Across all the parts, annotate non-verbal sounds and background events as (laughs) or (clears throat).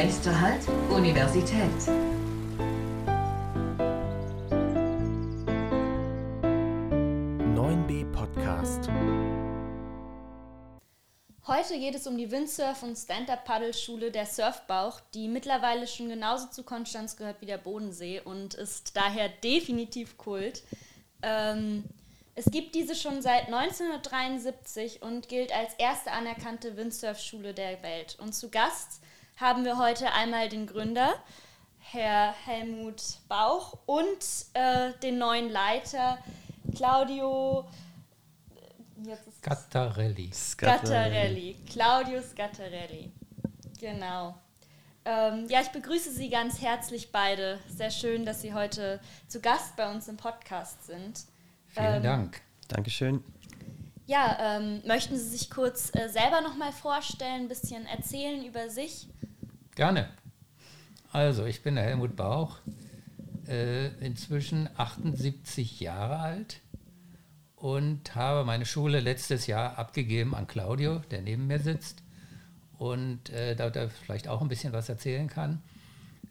Nächster Halt, Universität. Podcast. Heute geht es um die Windsurf- und Stand-Up-Paddle-Schule der Surfbauch, die mittlerweile schon genauso zu Konstanz gehört wie der Bodensee und ist daher definitiv Kult. Ähm, es gibt diese schon seit 1973 und gilt als erste anerkannte Windsurf-Schule der Welt. Und zu Gast haben wir heute einmal den Gründer, Herr Helmut Bauch, und äh, den neuen Leiter, Claudio Scattarelli. Scattarelli. Claudio Scattarelli. Genau. Ähm, ja, ich begrüße Sie ganz herzlich beide. Sehr schön, dass Sie heute zu Gast bei uns im Podcast sind. Vielen ähm, Dank. Dankeschön. Ja, ähm, möchten Sie sich kurz äh, selber nochmal vorstellen, ein bisschen erzählen über sich? Gerne. Also, ich bin der Helmut Bauch, äh, inzwischen 78 Jahre alt und habe meine Schule letztes Jahr abgegeben an Claudio, der neben mir sitzt und äh, da er vielleicht auch ein bisschen was erzählen kann.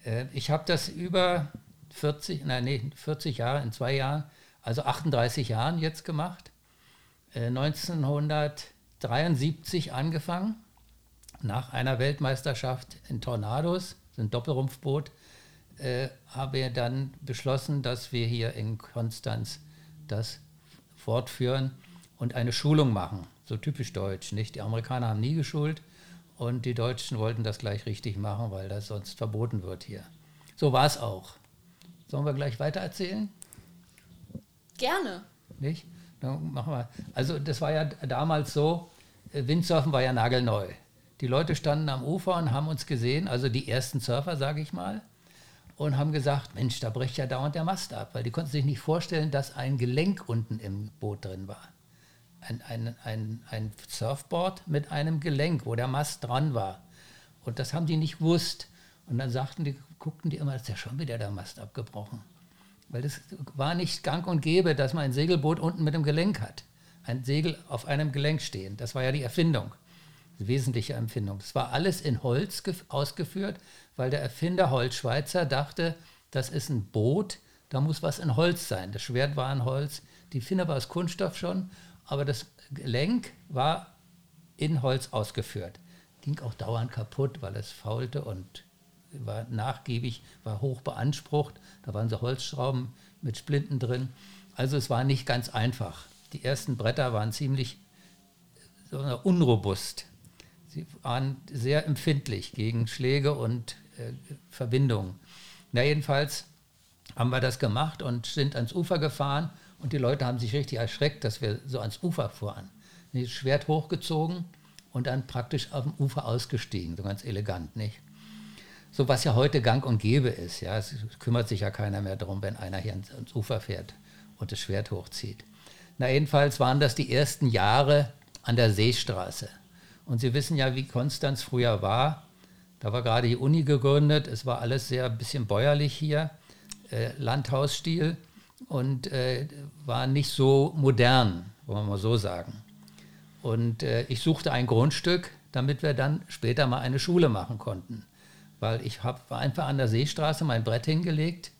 Äh, ich habe das über 40, nein, nee, 40 Jahre, in zwei Jahren, also 38 Jahren jetzt gemacht. Äh, 1973 angefangen, nach einer Weltmeisterschaft in Tornados, ein Doppelrumpfboot, äh, habe ich dann beschlossen, dass wir hier in Konstanz das fortführen und eine Schulung machen. So typisch deutsch, nicht? Die Amerikaner haben nie geschult und die Deutschen wollten das gleich richtig machen, weil das sonst verboten wird hier. So war es auch. Sollen wir gleich weiter erzählen? Gerne. Nicht? Dann machen wir. Also das war ja damals so, äh, Windsurfen war ja nagelneu. Die Leute standen am Ufer und haben uns gesehen, also die ersten Surfer, sage ich mal und haben gesagt, Mensch, da bricht ja dauernd der Mast ab, weil die konnten sich nicht vorstellen, dass ein Gelenk unten im Boot drin war. Ein, ein, ein, ein Surfboard mit einem Gelenk, wo der Mast dran war. Und das haben die nicht gewusst. Und dann sagten die, guckten die immer, ist ja schon wieder der Mast abgebrochen. Weil das war nicht gang und gäbe, dass man ein Segelboot unten mit einem Gelenk hat. Ein Segel auf einem Gelenk stehen. Das war ja die Erfindung wesentliche Empfindung. Es war alles in Holz ausgeführt, weil der Erfinder Holzschweizer dachte, das ist ein Boot, da muss was in Holz sein. Das Schwert war in Holz, die Finne war aus Kunststoff schon, aber das Gelenk war in Holz ausgeführt. Ging auch dauernd kaputt, weil es faulte und war nachgiebig, war hoch beansprucht. Da waren so Holzschrauben mit Splinten drin. Also es war nicht ganz einfach. Die ersten Bretter waren ziemlich so unrobust. Sie waren sehr empfindlich gegen Schläge und äh, Verbindungen. Na jedenfalls haben wir das gemacht und sind ans Ufer gefahren und die Leute haben sich richtig erschreckt, dass wir so ans Ufer fuhren. Das Schwert hochgezogen und dann praktisch auf dem Ufer ausgestiegen, so ganz elegant, nicht? So was ja heute gang und gäbe ist, ja, es kümmert sich ja keiner mehr darum, wenn einer hier ans, Ufer fährt und das Schwert hochzieht. Na jedenfalls waren das die ersten Jahre an der Seestraße. Und Sie wissen ja, wie Konstanz früher war. Da war gerade die Uni gegründet. Es war alles sehr ein bisschen bäuerlich hier, äh, Landhausstil und äh, war nicht so modern, wollen wir mal so sagen. Und äh, ich suchte ein Grundstück, damit wir dann später mal eine Schule machen konnten. Weil ich habe einfach an der Seestraße mein Brett hingelegt,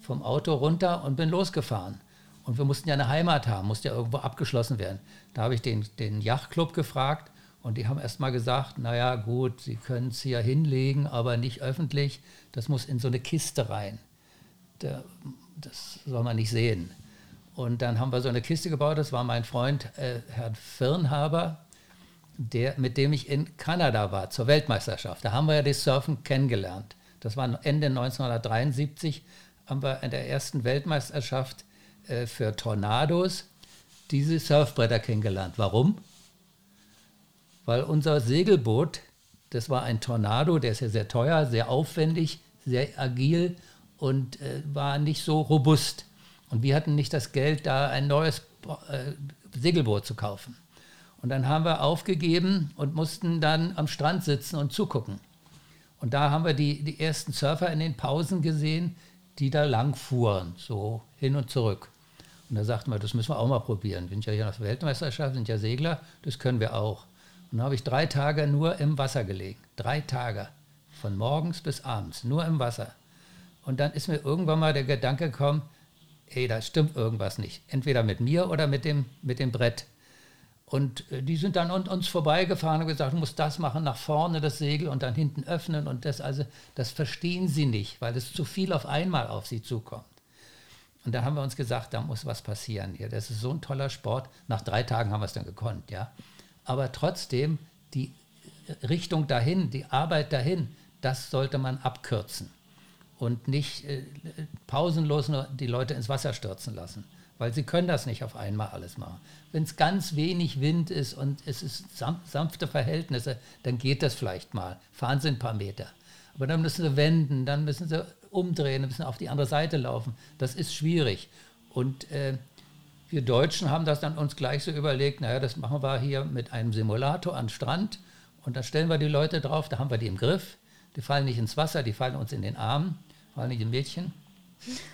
vom Auto runter und bin losgefahren. Und wir mussten ja eine Heimat haben, musste ja irgendwo abgeschlossen werden. Da habe ich den, den Yachtclub gefragt, und die haben erst mal gesagt, naja gut, Sie können es hier hinlegen, aber nicht öffentlich. Das muss in so eine Kiste rein. das soll man nicht sehen. Und dann haben wir so eine Kiste gebaut. Das war mein Freund äh, Herr Firnhaber, der, mit dem ich in Kanada war zur Weltmeisterschaft. Da haben wir ja das Surfen kennengelernt. Das war Ende 1973, haben wir in der ersten Weltmeisterschaft äh, für Tornados diese Surfbretter kennengelernt. Warum? weil unser Segelboot, das war ein Tornado, der ist ja sehr teuer, sehr aufwendig, sehr agil und äh, war nicht so robust. Und wir hatten nicht das Geld, da ein neues äh, Segelboot zu kaufen. Und dann haben wir aufgegeben und mussten dann am Strand sitzen und zugucken. Und da haben wir die, die ersten Surfer in den Pausen gesehen, die da lang fuhren, so hin und zurück. Und da sagten wir, das müssen wir auch mal probieren. Wir sind ja hier auf der Weltmeisterschaft, sind ja Segler, das können wir auch. Und dann habe ich drei Tage nur im Wasser gelegen. Drei Tage. von morgens bis abends, nur im Wasser. Und dann ist mir irgendwann mal der Gedanke gekommen, ey, da stimmt irgendwas nicht. Entweder mit mir oder mit dem, mit dem Brett. Und äh, die sind dann an uns vorbeigefahren und gesagt, du musst das machen, nach vorne das Segel und dann hinten öffnen und das, also, das verstehen sie nicht, weil es zu viel auf einmal auf sie zukommt. Und dann haben wir uns gesagt, da muss was passieren hier. Das ist so ein toller Sport. Nach drei Tagen haben wir es dann gekonnt, ja. Aber trotzdem, die Richtung dahin, die Arbeit dahin, das sollte man abkürzen und nicht äh, pausenlos nur die Leute ins Wasser stürzen lassen, weil sie können das nicht auf einmal alles machen. Wenn es ganz wenig Wind ist und es ist sanfte Verhältnisse, dann geht das vielleicht mal. Fahren sie ein paar Meter. Aber dann müssen sie wenden, dann müssen sie umdrehen, dann müssen sie auf die andere Seite laufen. Das ist schwierig. Und äh, wir Deutschen haben das dann uns gleich so überlegt, naja, das machen wir hier mit einem Simulator an Strand und dann stellen wir die Leute drauf, da haben wir die im Griff. Die fallen nicht ins Wasser, die fallen uns in den Arm, fallen nicht in Mädchen.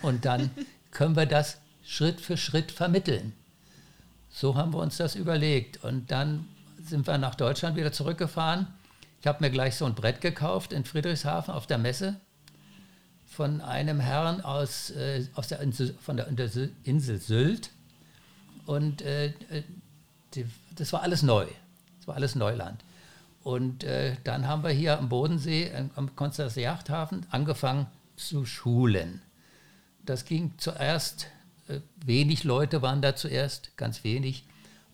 Und dann (laughs) können wir das Schritt für Schritt vermitteln. So haben wir uns das überlegt. Und dann sind wir nach Deutschland wieder zurückgefahren. Ich habe mir gleich so ein Brett gekauft in Friedrichshafen auf der Messe von einem Herrn aus, äh, aus der Insel, von der Insel Sylt. Und äh, die, das war alles neu. Das war alles Neuland. Und äh, dann haben wir hier am Bodensee, am Konstanzer Yachthafen, angefangen zu schulen. Das ging zuerst, wenig Leute waren da zuerst, ganz wenig.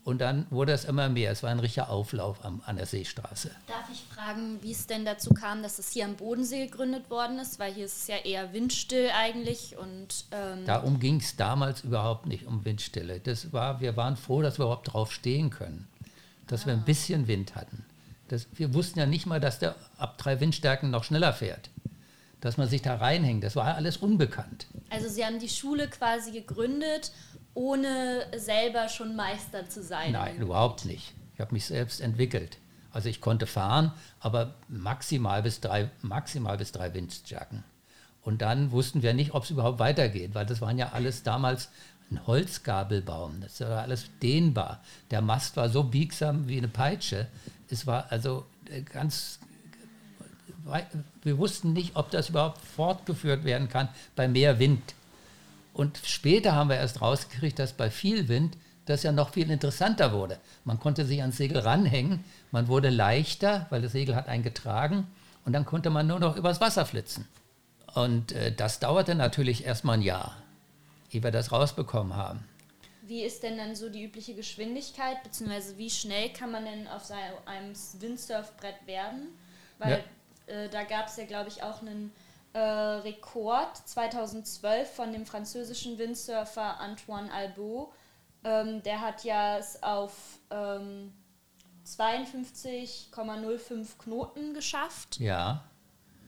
Und dann wurde es immer mehr. Es war ein richtiger Auflauf am, an der Seestraße. Darf ich fragen, wie es denn dazu kam, dass es hier am Bodensee gegründet worden ist? Weil hier ist es ja eher windstill eigentlich. Und, ähm Darum ging es damals überhaupt nicht um Windstille. Das war, wir waren froh, dass wir überhaupt drauf stehen können. Dass ah. wir ein ah. bisschen Wind hatten. Das, wir wussten ja nicht mal, dass der ab drei Windstärken noch schneller fährt. Dass man sich da reinhängt. Das war alles unbekannt. Also Sie haben die Schule quasi gegründet ohne selber schon Meister zu sein? Nein, überhaupt nicht. Ich habe mich selbst entwickelt. Also ich konnte fahren, aber maximal bis drei, maximal bis drei Windstärken. Und dann wussten wir nicht, ob es überhaupt weitergeht, weil das waren ja alles damals ein Holzgabelbaum. Das war alles dehnbar. Der Mast war so biegsam wie eine Peitsche. Es war also äh, ganz. Wir wussten nicht, ob das überhaupt fortgeführt werden kann bei mehr Wind. Und später haben wir erst rausgekriegt, dass bei viel Wind das ja noch viel interessanter wurde. Man konnte sich ans Segel ranhängen, man wurde leichter, weil das Segel hat einen getragen und dann konnte man nur noch übers Wasser flitzen. Und äh, das dauerte natürlich erstmal ein Jahr, ehe wir das rausbekommen haben. Wie ist denn dann so die übliche Geschwindigkeit, beziehungsweise wie schnell kann man denn auf einem Windsurfbrett werden? Weil ja. Äh, da gab es ja, glaube ich, auch einen äh, Rekord 2012 von dem französischen Windsurfer Antoine Albo. Ähm, der hat ja es auf ähm, 52,05 Knoten geschafft. Ja.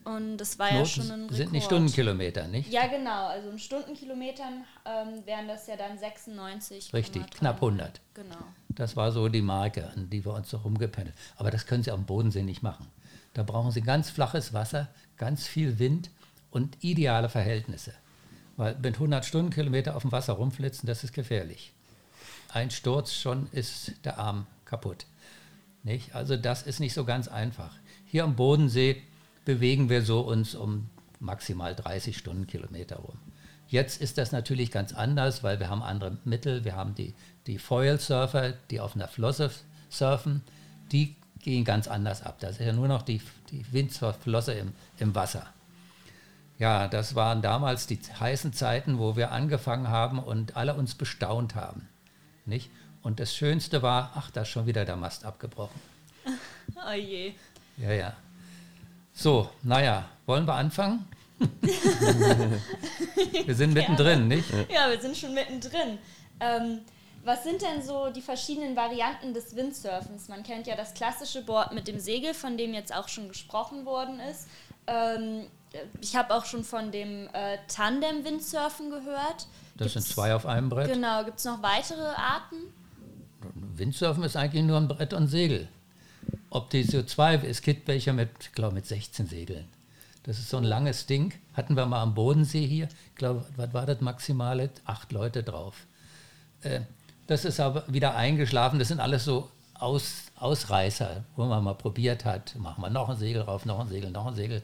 Und das war Knoten ja schon ein Rekord. sind nicht Stundenkilometer, nicht? Ja, genau. Also in Stundenkilometern ähm, wären das ja dann 96. Richtig, knapp 100. Genau. Das war so die Marke, an die wir uns so rumgependelt. Aber das können Sie am Bodensee nicht machen. Da brauchen Sie ganz flaches Wasser, ganz viel Wind und ideale Verhältnisse. Weil mit 100 Stundenkilometer auf dem Wasser rumflitzen, das ist gefährlich. Ein Sturz schon ist der Arm kaputt. Nicht? Also das ist nicht so ganz einfach. Hier am Bodensee bewegen wir so uns um maximal 30 Stundenkilometer rum. Jetzt ist das natürlich ganz anders, weil wir haben andere Mittel. Wir haben die, die Foil-Surfer, die auf einer Flosse surfen. Die gehen ganz anders ab. Das ist ja nur noch die, die Windsurfflosse im, im Wasser. Ja, das waren damals die heißen Zeiten, wo wir angefangen haben und alle uns bestaunt haben. Nicht? Und das Schönste war, ach, da ist schon wieder der Mast abgebrochen. (laughs) Oh je. Ja, ja. So, naja, wollen wir anfangen? (laughs) wir sind mittendrin, nicht? Ja, wir sind schon mittendrin. Ähm, was sind denn so die verschiedenen Varianten des Windsurfens? Man kennt ja das klassische Board mit dem Segel, von dem jetzt auch schon gesprochen worden ist. Ähm, ich habe auch schon von dem äh, Tandem-Windsurfen gehört. Das gibt's, sind zwei auf einem Brett. Genau. Gibt es noch weitere Arten? Windsurfen ist eigentlich nur ein Brett und Segel. Ob die so zwei, es gibt welche mit, glaube, mit 16 Segeln. Das ist so ein langes Ding. Hatten wir mal am Bodensee hier. Ich glaube, was war das maximale? Acht Leute drauf. Äh, das ist aber wieder eingeschlafen. Das sind alles so Aus, Ausreißer, wo man mal probiert hat, machen wir noch ein Segel rauf, noch ein Segel, noch ein Segel.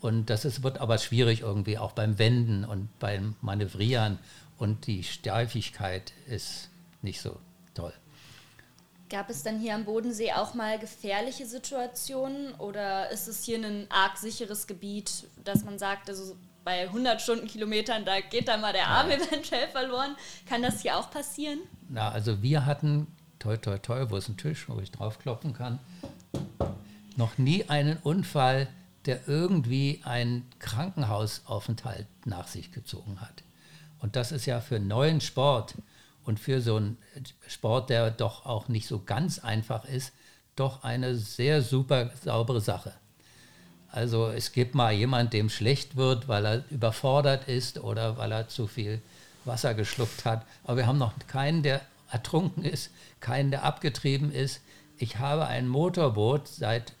Und das ist, wird aber schwierig irgendwie, auch beim Wenden und beim Manövrieren. Und die Steifigkeit ist nicht so toll. Gab es dann hier am Bodensee auch mal gefährliche Situationen oder ist es hier ein arg sicheres Gebiet, dass man sagt, also bei 100 Stundenkilometern, da geht dann mal der Arm ja. eventuell verloren. Kann das hier auch passieren? Na, also wir hatten, toi, toi, toi, wo ist ein Tisch, wo ich draufklopfen kann, noch nie einen Unfall, der irgendwie einen Krankenhausaufenthalt nach sich gezogen hat. Und das ist ja für neuen Sport und für so einen Sport, der doch auch nicht so ganz einfach ist, doch eine sehr super saubere Sache. Also es gibt mal jemand, dem schlecht wird, weil er überfordert ist oder weil er zu viel Wasser geschluckt hat. Aber wir haben noch keinen, der ertrunken ist, keinen, der abgetrieben ist. Ich habe ein Motorboot, seit,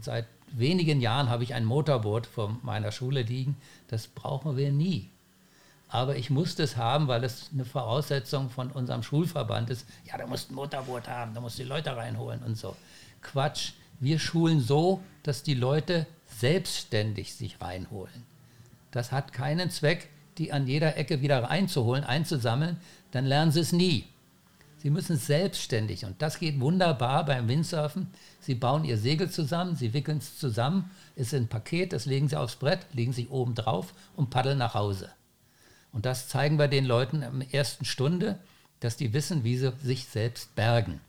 seit wenigen Jahren habe ich ein Motorboot vor meiner Schule liegen. Das brauchen wir nie. Aber ich musste es haben, weil es eine Voraussetzung von unserem Schulverband ist. Ja, du musst ein Motorboot haben, du musst die Leute reinholen und so. Quatsch. Wir schulen so, dass die Leute selbstständig sich reinholen. Das hat keinen Zweck, die an jeder Ecke wieder reinzuholen, einzusammeln, dann lernen sie es nie. Sie müssen selbstständig, und das geht wunderbar beim Windsurfen. Sie bauen ihr Segel zusammen, sie wickeln es zusammen, ist ein Paket, das legen sie aufs Brett, legen sich oben drauf und paddeln nach Hause. Und das zeigen wir den Leuten in der ersten Stunde, dass die wissen, wie sie sich selbst bergen.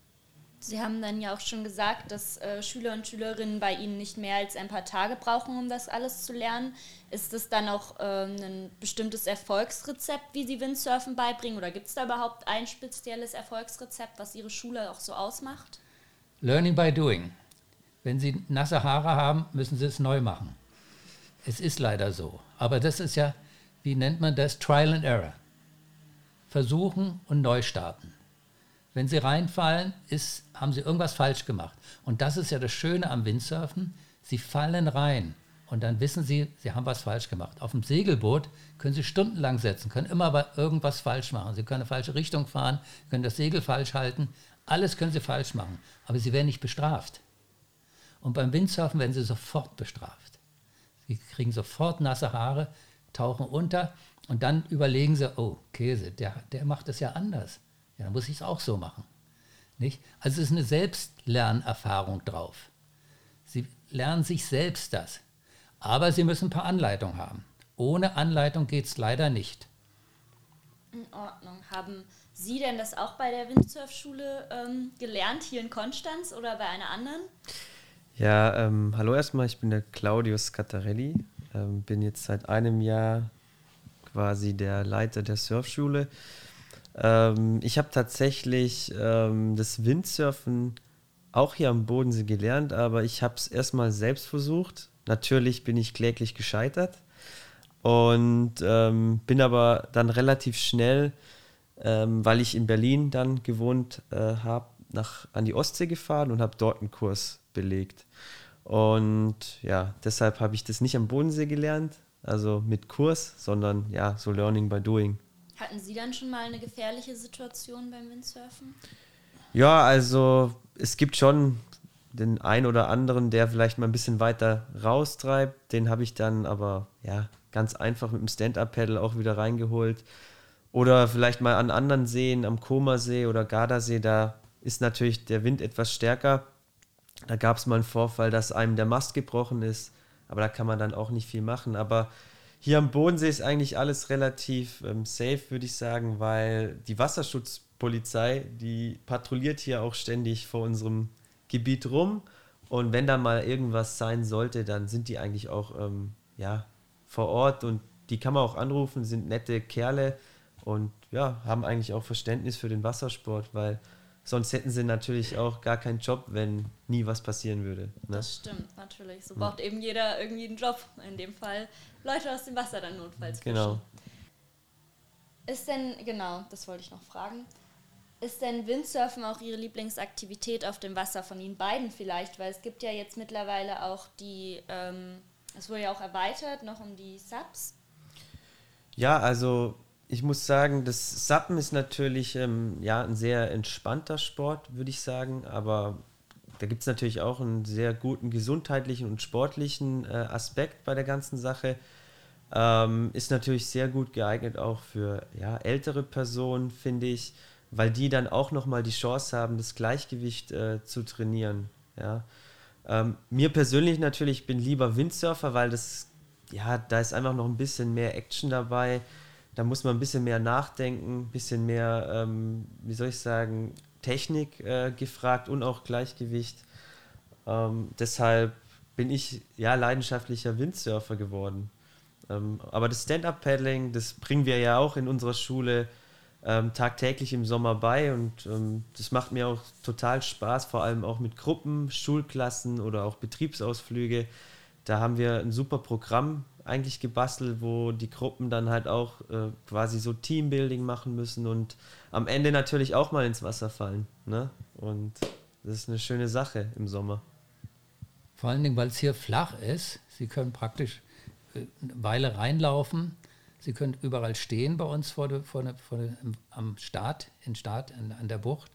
Sie haben dann ja auch schon gesagt, dass äh, Schüler und Schülerinnen bei Ihnen nicht mehr als ein paar Tage brauchen, um das alles zu lernen. Ist es dann auch äh, ein bestimmtes Erfolgsrezept, wie Sie Windsurfen beibringen? Oder gibt es da überhaupt ein spezielles Erfolgsrezept, was Ihre Schule auch so ausmacht? Learning by doing. Wenn Sie nasse Haare haben, müssen Sie es neu machen. Es ist leider so. Aber das ist ja, wie nennt man das? Trial and Error. Versuchen und neu starten. Wenn sie reinfallen, ist, haben sie irgendwas falsch gemacht. Und das ist ja das Schöne am Windsurfen. Sie fallen rein und dann wissen sie, sie haben was falsch gemacht. Auf dem Segelboot können sie stundenlang setzen, können immer irgendwas falsch machen. Sie können eine falsche Richtung fahren, können das Segel falsch halten. Alles können sie falsch machen. Aber sie werden nicht bestraft. Und beim Windsurfen werden sie sofort bestraft. Sie kriegen sofort nasse Haare, tauchen unter und dann überlegen sie, oh, Käse, der, der macht es ja anders. Ja, dann muss ich es auch so machen. Nicht? Also es ist eine Selbstlernerfahrung drauf. Sie lernen sich selbst das. Aber sie müssen ein paar Anleitungen haben. Ohne Anleitung geht es leider nicht. In Ordnung. Haben Sie denn das auch bei der Windsurfschule ähm, gelernt, hier in Konstanz oder bei einer anderen? Ja, ähm, hallo erstmal, ich bin der Claudius Cattarelli, ähm, bin jetzt seit einem Jahr quasi der Leiter der Surfschule ähm, ich habe tatsächlich ähm, das Windsurfen auch hier am Bodensee gelernt, aber ich habe es erstmal selbst versucht. Natürlich bin ich kläglich gescheitert und ähm, bin aber dann relativ schnell, ähm, weil ich in Berlin dann gewohnt äh, habe, an die Ostsee gefahren und habe dort einen Kurs belegt. Und ja, deshalb habe ich das nicht am Bodensee gelernt, also mit Kurs, sondern ja, so Learning by Doing. Hatten Sie dann schon mal eine gefährliche Situation beim Windsurfen? Ja, also es gibt schon den einen oder anderen, der vielleicht mal ein bisschen weiter raustreibt. Den habe ich dann aber ja ganz einfach mit dem Stand-Up-Pedal auch wieder reingeholt. Oder vielleicht mal an anderen Seen, am Komersee oder Gardasee, da ist natürlich der Wind etwas stärker. Da gab es mal einen Vorfall, dass einem der Mast gebrochen ist, aber da kann man dann auch nicht viel machen. Aber hier am Bodensee ist eigentlich alles relativ ähm, safe, würde ich sagen, weil die Wasserschutzpolizei, die patrouilliert hier auch ständig vor unserem Gebiet rum. Und wenn da mal irgendwas sein sollte, dann sind die eigentlich auch ähm, ja, vor Ort und die kann man auch anrufen, sind nette Kerle und ja, haben eigentlich auch Verständnis für den Wassersport, weil sonst hätten sie natürlich auch gar keinen Job, wenn nie was passieren würde. Ne? Das stimmt, natürlich. So braucht ja. eben jeder irgendwie einen Job. In dem Fall Leute aus dem Wasser dann notfalls fischen. Genau. Ist denn, genau, das wollte ich noch fragen. Ist denn Windsurfen auch Ihre Lieblingsaktivität auf dem Wasser von Ihnen beiden vielleicht? Weil es gibt ja jetzt mittlerweile auch die, ähm, es wurde ja auch erweitert, noch um die Subs. Ja, also ich muss sagen, das Sappen ist natürlich ähm, ja, ein sehr entspannter Sport, würde ich sagen, aber da gibt es natürlich auch einen sehr guten gesundheitlichen und sportlichen äh, Aspekt bei der ganzen Sache. Ähm, ist natürlich sehr gut geeignet auch für ja, ältere Personen, finde ich, weil die dann auch nochmal die Chance haben, das Gleichgewicht äh, zu trainieren. Ja. Ähm, mir persönlich natürlich, ich bin lieber Windsurfer, weil das, ja, da ist einfach noch ein bisschen mehr Action dabei. Da muss man ein bisschen mehr nachdenken, ein bisschen mehr, ähm, wie soll ich sagen, Technik äh, gefragt und auch Gleichgewicht. Ähm, deshalb bin ich ja leidenschaftlicher Windsurfer geworden. Ähm, aber das Stand-Up-Paddling, das bringen wir ja auch in unserer Schule ähm, tagtäglich im Sommer bei und ähm, das macht mir auch total Spaß, vor allem auch mit Gruppen, Schulklassen oder auch Betriebsausflüge. Da haben wir ein super Programm eigentlich gebastelt, wo die Gruppen dann halt auch äh, quasi so Teambuilding machen müssen und am Ende natürlich auch mal ins Wasser fallen. Ne? Und das ist eine schöne Sache im Sommer. Vor allen Dingen, weil es hier flach ist. Sie können praktisch äh, eine Weile reinlaufen. Sie können überall stehen bei uns vor der, vor der, vor der, am Start, in Start an, an der Bucht.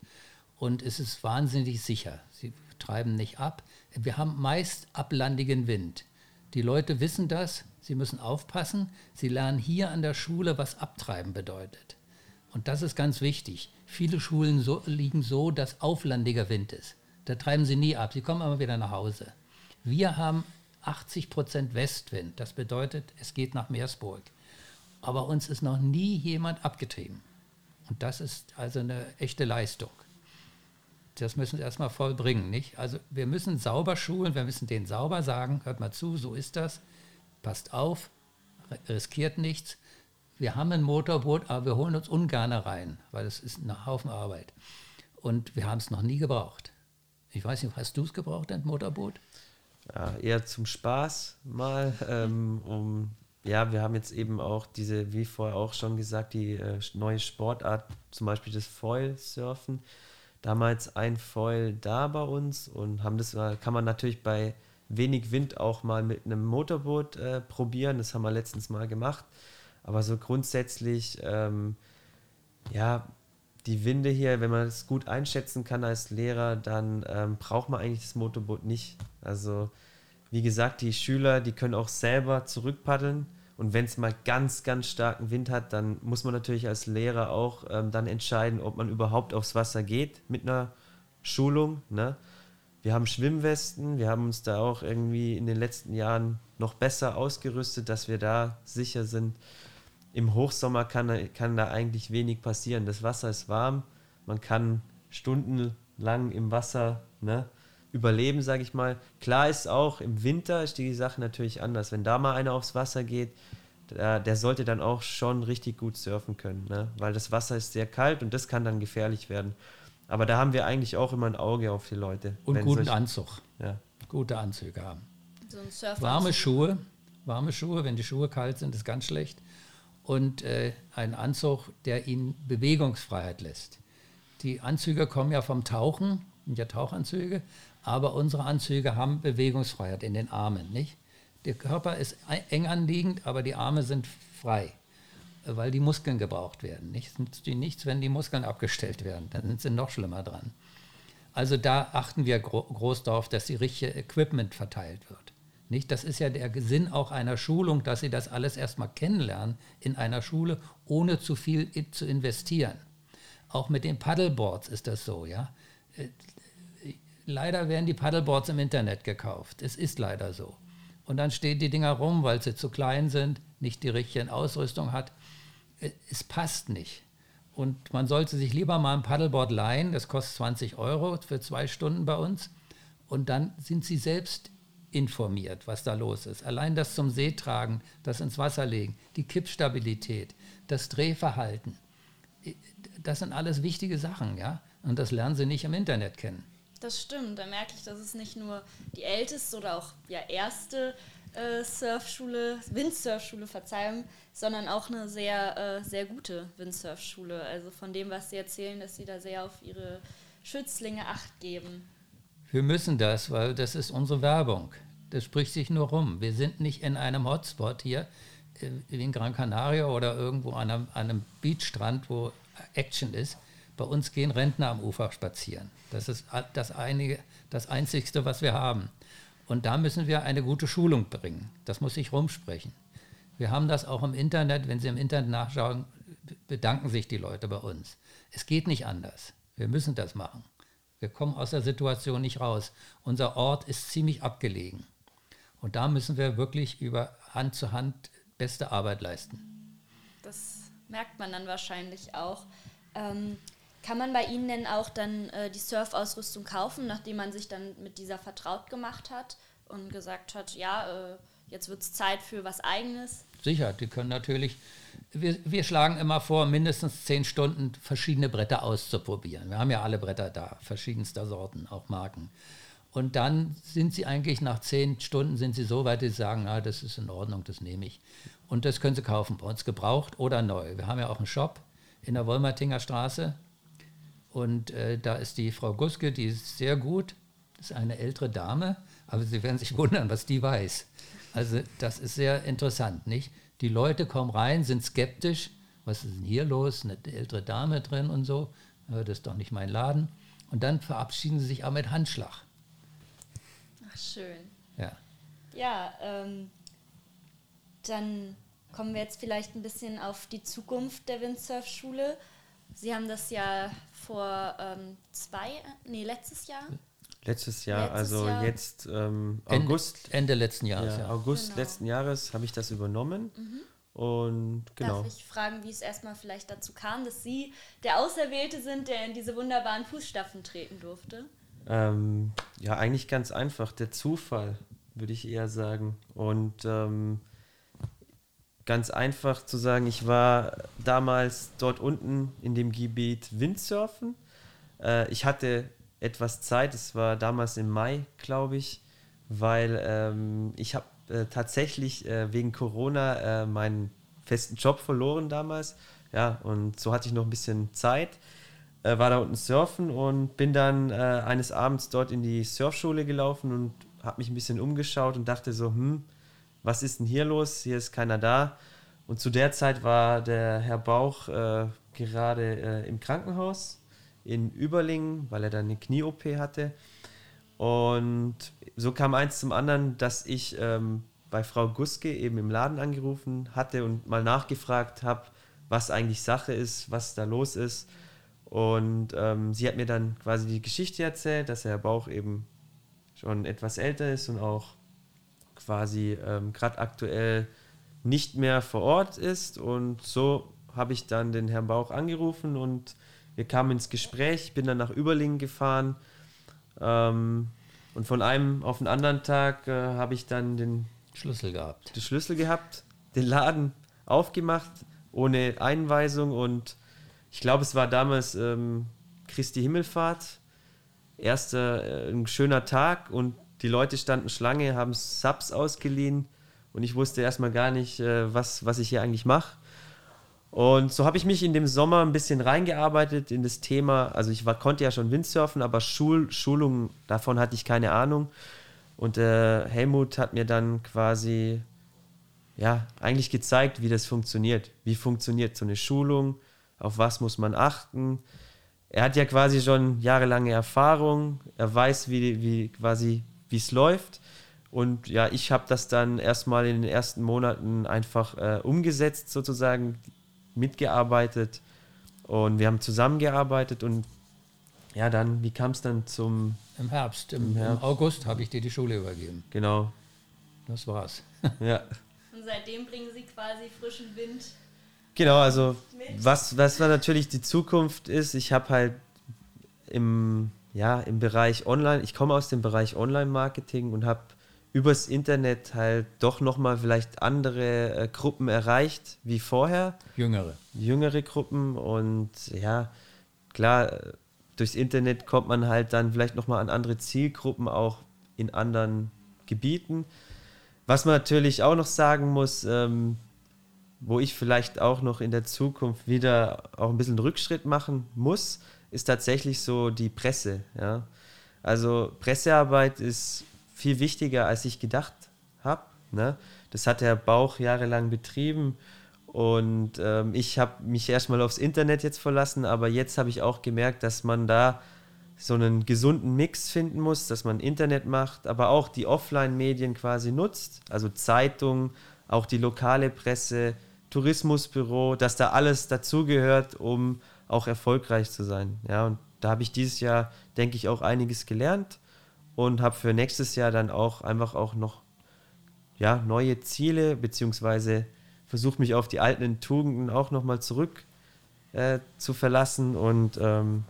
Und es ist wahnsinnig sicher. Sie treiben nicht ab. Wir haben meist ablandigen Wind. Die Leute wissen das, sie müssen aufpassen. Sie lernen hier an der Schule, was Abtreiben bedeutet. Und das ist ganz wichtig. Viele Schulen so, liegen so, dass auflandiger Wind ist. Da treiben sie nie ab. Sie kommen immer wieder nach Hause. Wir haben 80 Prozent Westwind. Das bedeutet, es geht nach Meersburg. Aber uns ist noch nie jemand abgetrieben. Und das ist also eine echte Leistung. Das müssen wir erstmal vollbringen, nicht? Also wir müssen sauber schulen, wir müssen denen sauber sagen, hört mal zu, so ist das, passt auf, riskiert nichts. Wir haben ein Motorboot, aber wir holen uns ungern rein, weil es ist ein Haufen Arbeit. Und wir haben es noch nie gebraucht. Ich weiß nicht, hast du es gebraucht, ein Motorboot? Ja, eher zum Spaß mal, ähm, um ja, wir haben jetzt eben auch diese, wie vorher auch schon gesagt, die äh, neue Sportart, zum Beispiel das Foil-Surfen. Damals ein Foil da bei uns und haben das, äh, kann man natürlich bei wenig Wind auch mal mit einem Motorboot äh, probieren. Das haben wir letztens mal gemacht. Aber so grundsätzlich, ähm, ja, die Winde hier, wenn man es gut einschätzen kann als Lehrer, dann ähm, braucht man eigentlich das Motorboot nicht. Also wie gesagt, die Schüler, die können auch selber zurückpaddeln. Und wenn es mal ganz, ganz starken Wind hat, dann muss man natürlich als Lehrer auch ähm, dann entscheiden, ob man überhaupt aufs Wasser geht mit einer Schulung. Ne? Wir haben Schwimmwesten, wir haben uns da auch irgendwie in den letzten Jahren noch besser ausgerüstet, dass wir da sicher sind. Im Hochsommer kann, kann da eigentlich wenig passieren. Das Wasser ist warm, man kann stundenlang im Wasser ne, überleben, sage ich mal. Klar ist auch, im Winter ist die Sache natürlich anders. Wenn da mal einer aufs Wasser geht, der, der sollte dann auch schon richtig gut surfen können, ne? weil das Wasser ist sehr kalt und das kann dann gefährlich werden. Aber da haben wir eigentlich auch immer ein Auge auf die Leute. Und guten Anzug. Ja. Gute Anzüge haben. So. Warme Schuhe, warme Schuhe, wenn die Schuhe kalt sind, ist ganz schlecht. Und äh, ein Anzug, der ihnen Bewegungsfreiheit lässt. Die Anzüge kommen ja vom Tauchen, sind ja Tauchanzüge, aber unsere Anzüge haben Bewegungsfreiheit in den Armen, nicht? Der Körper ist eng anliegend, aber die Arme sind frei, weil die Muskeln gebraucht werden. Nicht? nützt ihnen nichts, wenn die Muskeln abgestellt werden, dann sind sie noch schlimmer dran. Also da achten wir groß darauf, dass die richtige Equipment verteilt wird. Nicht? Das ist ja der Sinn auch einer Schulung, dass sie das alles erstmal kennenlernen in einer Schule, ohne zu viel zu investieren. Auch mit den Paddleboards ist das so, ja äh, leider werden die Paddleboards im Internet gekauft. Es ist leider so. Und dann stehen die Dinger rum, weil sie zu klein sind, nicht die richtige Ausrüstung hat. Äh, es passt nicht. Und man sollte sich lieber mal ein Paddleboard leihen, das kostet 20 Euro für zwei Stunden bei uns. Und dann sind sie selbst informiert, was da los ist. Allein das zum See tragen, das ins Wasser legen, die Kippstabilität, das Drehverhalten, äh, das sind alles wichtige Sachen, ja. Und das lernen sie nicht im Internet kennen. Das stimmt. Da merke ich, dass es nicht nur die älteste oder auch ja, erste äh, Surfschule, Windsurfschule, Verzeihung, sondern auch eine sehr, äh, sehr gute Windsurfschule. Also von dem, was Sie erzählen, dass Sie da sehr auf Ihre Schützlinge Acht geben. Wir müssen das, weil das ist unsere Werbung. Das spricht sich nur rum. Wir sind nicht in einem Hotspot hier. äh, wie in Gran Canaria oder irgendwo an einem, an einem Beachstrand, wo Action ist. Bei uns gehen Rentner am Ufer spazieren. Das ist das, einige, das Einzigste, was wir haben. Und da müssen wir eine gute Schulung bringen. Das muss sich rumsprechen. Wir haben das auch im Internet. Wenn Sie im Internet nachschauen, bedanken sich die Leute bei uns. Es geht nicht anders. Wir müssen das machen. Wir kommen aus der Situation nicht raus. Unser Ort ist ziemlich abgelegen. Und da müssen wir wirklich über Hand zu Hand beste Arbeit leisten. Das merkt man dann wahrscheinlich auch. Ähm, kann man bei Ihnen denn auch dann äh, die Surfausrüstung kaufen, nachdem man sich dann mit dieser vertraut gemacht hat und gesagt hat, ja, äh, jetzt wird es Zeit für was Eigenes? Sicher, die können natürlich, wir, wir schlagen immer vor, mindestens zehn Stunden verschiedene Bretter auszuprobieren. Wir haben ja alle Bretter da, verschiedenster Sorten, auch Marken. Und dann sind sie eigentlich nach zehn Stunden sind sie so weit, dass sie sagen, na, das ist in Ordnung, das nehme ich. Und das können sie kaufen, bei uns gebraucht oder neu. Wir haben ja auch einen Shop in der Wolmertinger Straße. Und äh, da ist die Frau Guske, die ist sehr gut. Ist eine ältere Dame, aber Sie werden sich wundern, was die weiß. Also das ist sehr interessant, nicht? Die Leute kommen rein, sind skeptisch. Was ist denn hier los? Eine ältere Dame drin und so. Das ist doch nicht mein Laden. Und dann verabschieden sie sich auch mit Handschlag. Ach, schön. Ja. Ja, ähm, dann kommen wir jetzt vielleicht ein bisschen auf die Zukunft der Windsurf-Schule. Sie haben das ja vor ähm, zwei, nee, letztes Jahr Letztes Jahr, Letztes also Jahr. jetzt ähm, Ende, August, Ende letzten Jahres, ja, ja. August Genau. letzten Jahres habe ich das übernommen. Und genau. Darf ich fragen, wie es erstmal vielleicht dazu kam, dass Sie der Auserwählte sind, der in diese wunderbaren Fußstapfen treten durfte? Ähm, ja, eigentlich ganz einfach. Der Zufall, würde ich eher sagen. Und ähm, ganz einfach zu sagen, ich war damals dort unten in dem Gebiet Windsurfen. Äh, ich hatte etwas Zeit, es war damals im Mai, glaube ich, weil ähm, ich habe äh, tatsächlich äh, wegen Corona äh, meinen festen Job verloren damals. Ja, und so hatte ich noch ein bisschen Zeit äh, war da unten surfen und bin dann äh, eines Abends dort in die Surfschule gelaufen und habe mich ein bisschen umgeschaut und dachte so, hm, was ist denn hier los? Hier ist keiner da. Und zu der Zeit war der Herr Bauch äh, gerade äh, im Krankenhaus in Überlingen, weil er dann eine Knie-OP hatte. Und so kam eins zum anderen, dass ich ähm, bei Frau Guske eben im Laden angerufen hatte und mal nachgefragt habe, was eigentlich Sache ist, was da los ist. Und ähm, sie hat mir dann quasi die Geschichte erzählt, dass Herr Bauch eben schon etwas älter ist und auch quasi ähm, gerade aktuell nicht mehr vor Ort ist. Und so habe ich dann den Herrn Bauch angerufen und wir kamen ins Gespräch. Ich bin dann nach Überlingen gefahren. Ähm, und von einem auf den anderen Tag äh, habe ich dann den, Schlüssel gehabt. den Schlüssel gehabt, den Laden aufgemacht, ohne Einweisung. Und ich glaube, es war damals ähm, Christi Himmelfahrt. Erster, äh, ein schöner Tag und die Leute standen Schlange, haben Subs ausgeliehen und ich wusste erstmal gar nicht, äh, was, was ich hier eigentlich mache. Und so habe ich mich in dem Sommer ein bisschen reingearbeitet in das Thema. Also ich war, konnte ja schon Windsurfen, aber Schul, Schulungen, davon hatte ich keine Ahnung. Und äh, Helmut hat mir dann quasi ja, eigentlich gezeigt, wie das funktioniert. Wie funktioniert so eine Schulung, auf was muss man achten. Er hat ja quasi schon jahrelange Erfahrung, er weiß, wie, wie quasi, wie es läuft. Und ja, ich habe das dann erstmal in den ersten Monaten einfach äh, umgesetzt, sozusagen, mitgearbeitet. Und wir haben zusammengearbeitet und ja, dann, wie kam es dann zum, Im Herbst, im, Im Herbst. im August habe ich dir die Schule übergeben. genau, Das war's. (laughs) ja. Und seitdem bringen Sie quasi frischen Wind. Genau, also Mit? was, was dann natürlich die Zukunft ist, ich habe halt im, ja, im Bereich Online, ich komme aus dem Bereich Online-Marketing und habe übers Internet halt doch nochmal vielleicht andere äh, Gruppen erreicht wie vorher, Jüngere. jüngere Gruppen und ja, klar, durchs Internet kommt man halt dann vielleicht nochmal an andere Zielgruppen auch in anderen Gebieten. Was man natürlich auch noch sagen muss, ähm, wo ich vielleicht auch noch in der Zukunft wieder auch ein bisschen Rückschritt machen muss, ist tatsächlich so die Presse. Ja? Also Pressearbeit ist viel wichtiger, als ich gedacht habe. Ne? Das hat der Bauch jahrelang betrieben und ähm, ich habe mich erstmal aufs Internet jetzt verlassen, aber jetzt habe ich auch gemerkt, dass man da so einen gesunden Mix finden muss, dass man Internet macht, aber auch die Offline-Medien quasi nutzt, also Zeitung, auch die lokale Presse, Tourismusbüro, dass da alles dazugehört, um auch erfolgreich zu sein. Ja, und da habe ich dieses Jahr, denke ich, auch einiges gelernt und habe für nächstes Jahr dann auch einfach auch noch ja, neue Ziele, beziehungsweise versuche mich auf die alten Tugenden auch nochmal zurück äh, zu verlassen und ähm,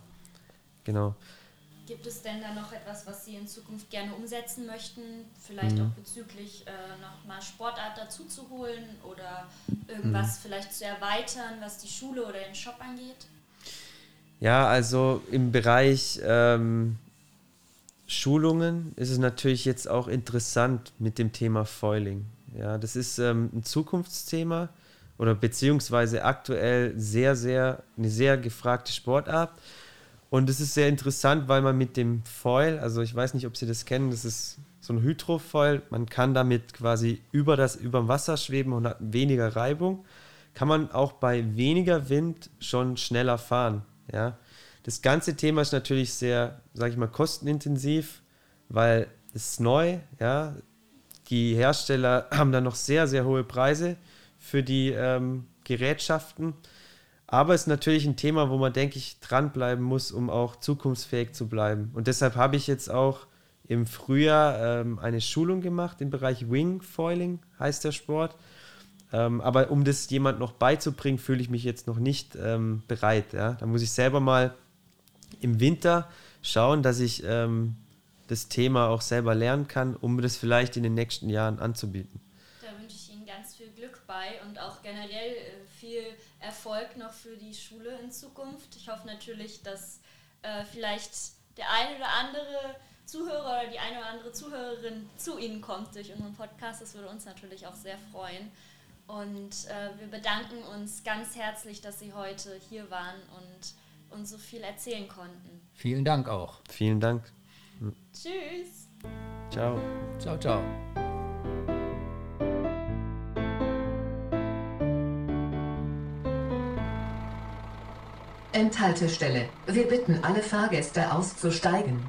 genau. Gibt es denn da noch etwas, was Sie in Zukunft gerne umsetzen möchten? Vielleicht mhm. auch bezüglich äh, nochmal Sportart dazu zu holen oder irgendwas mhm. vielleicht zu erweitern, was die Schule oder den Shop angeht? Ja, also im Bereich ähm, Schulungen ist es natürlich jetzt auch interessant mit dem Thema Foiling. Ja, das ist ähm, ein Zukunftsthema oder beziehungsweise aktuell sehr, sehr, eine sehr gefragte Sportart. Und es ist sehr interessant, weil man mit dem Foil, also ich weiß nicht, ob Sie das kennen, das ist so ein Hydrofoil, man kann damit quasi über das über dem Wasser schweben und hat weniger Reibung. Kann man auch bei weniger Wind schon schneller fahren. Ja? Das ganze Thema ist natürlich sehr, sage ich mal, kostenintensiv, weil es ist neu. Ja? Die Hersteller (clears throat) haben da noch sehr, sehr hohe Preise für die ähm, Gerätschaften. Aber es ist natürlich ein Thema, wo man, denke ich, dranbleiben muss, um auch zukunftsfähig zu bleiben. Und deshalb habe ich jetzt auch im Frühjahr ähm, eine Schulung gemacht im Bereich Wing Foiling, heißt der Sport. Ähm, aber um das jemand noch beizubringen, fühle ich mich jetzt noch nicht ähm, bereit. Ja? Da muss ich selber mal im Winter schauen, dass ich ähm, das Thema auch selber lernen kann, um das vielleicht in den nächsten Jahren anzubieten. Da wünsche ich Ihnen ganz viel Glück bei und auch generell äh, viel Erfolg noch für die Schule in Zukunft. Ich hoffe natürlich, dass äh, vielleicht der eine oder andere Zuhörer oder die eine oder andere Zuhörerin zu Ihnen kommt durch unseren Podcast. Das würde uns natürlich auch sehr freuen. Und äh, wir bedanken uns ganz herzlich, dass Sie heute hier waren und uns so viel erzählen konnten. Vielen Dank auch. Vielen Dank. Tschüss. Ciao. Ciao, ciao. Endhaltestelle. Wir bitten alle Fahrgäste auszusteigen.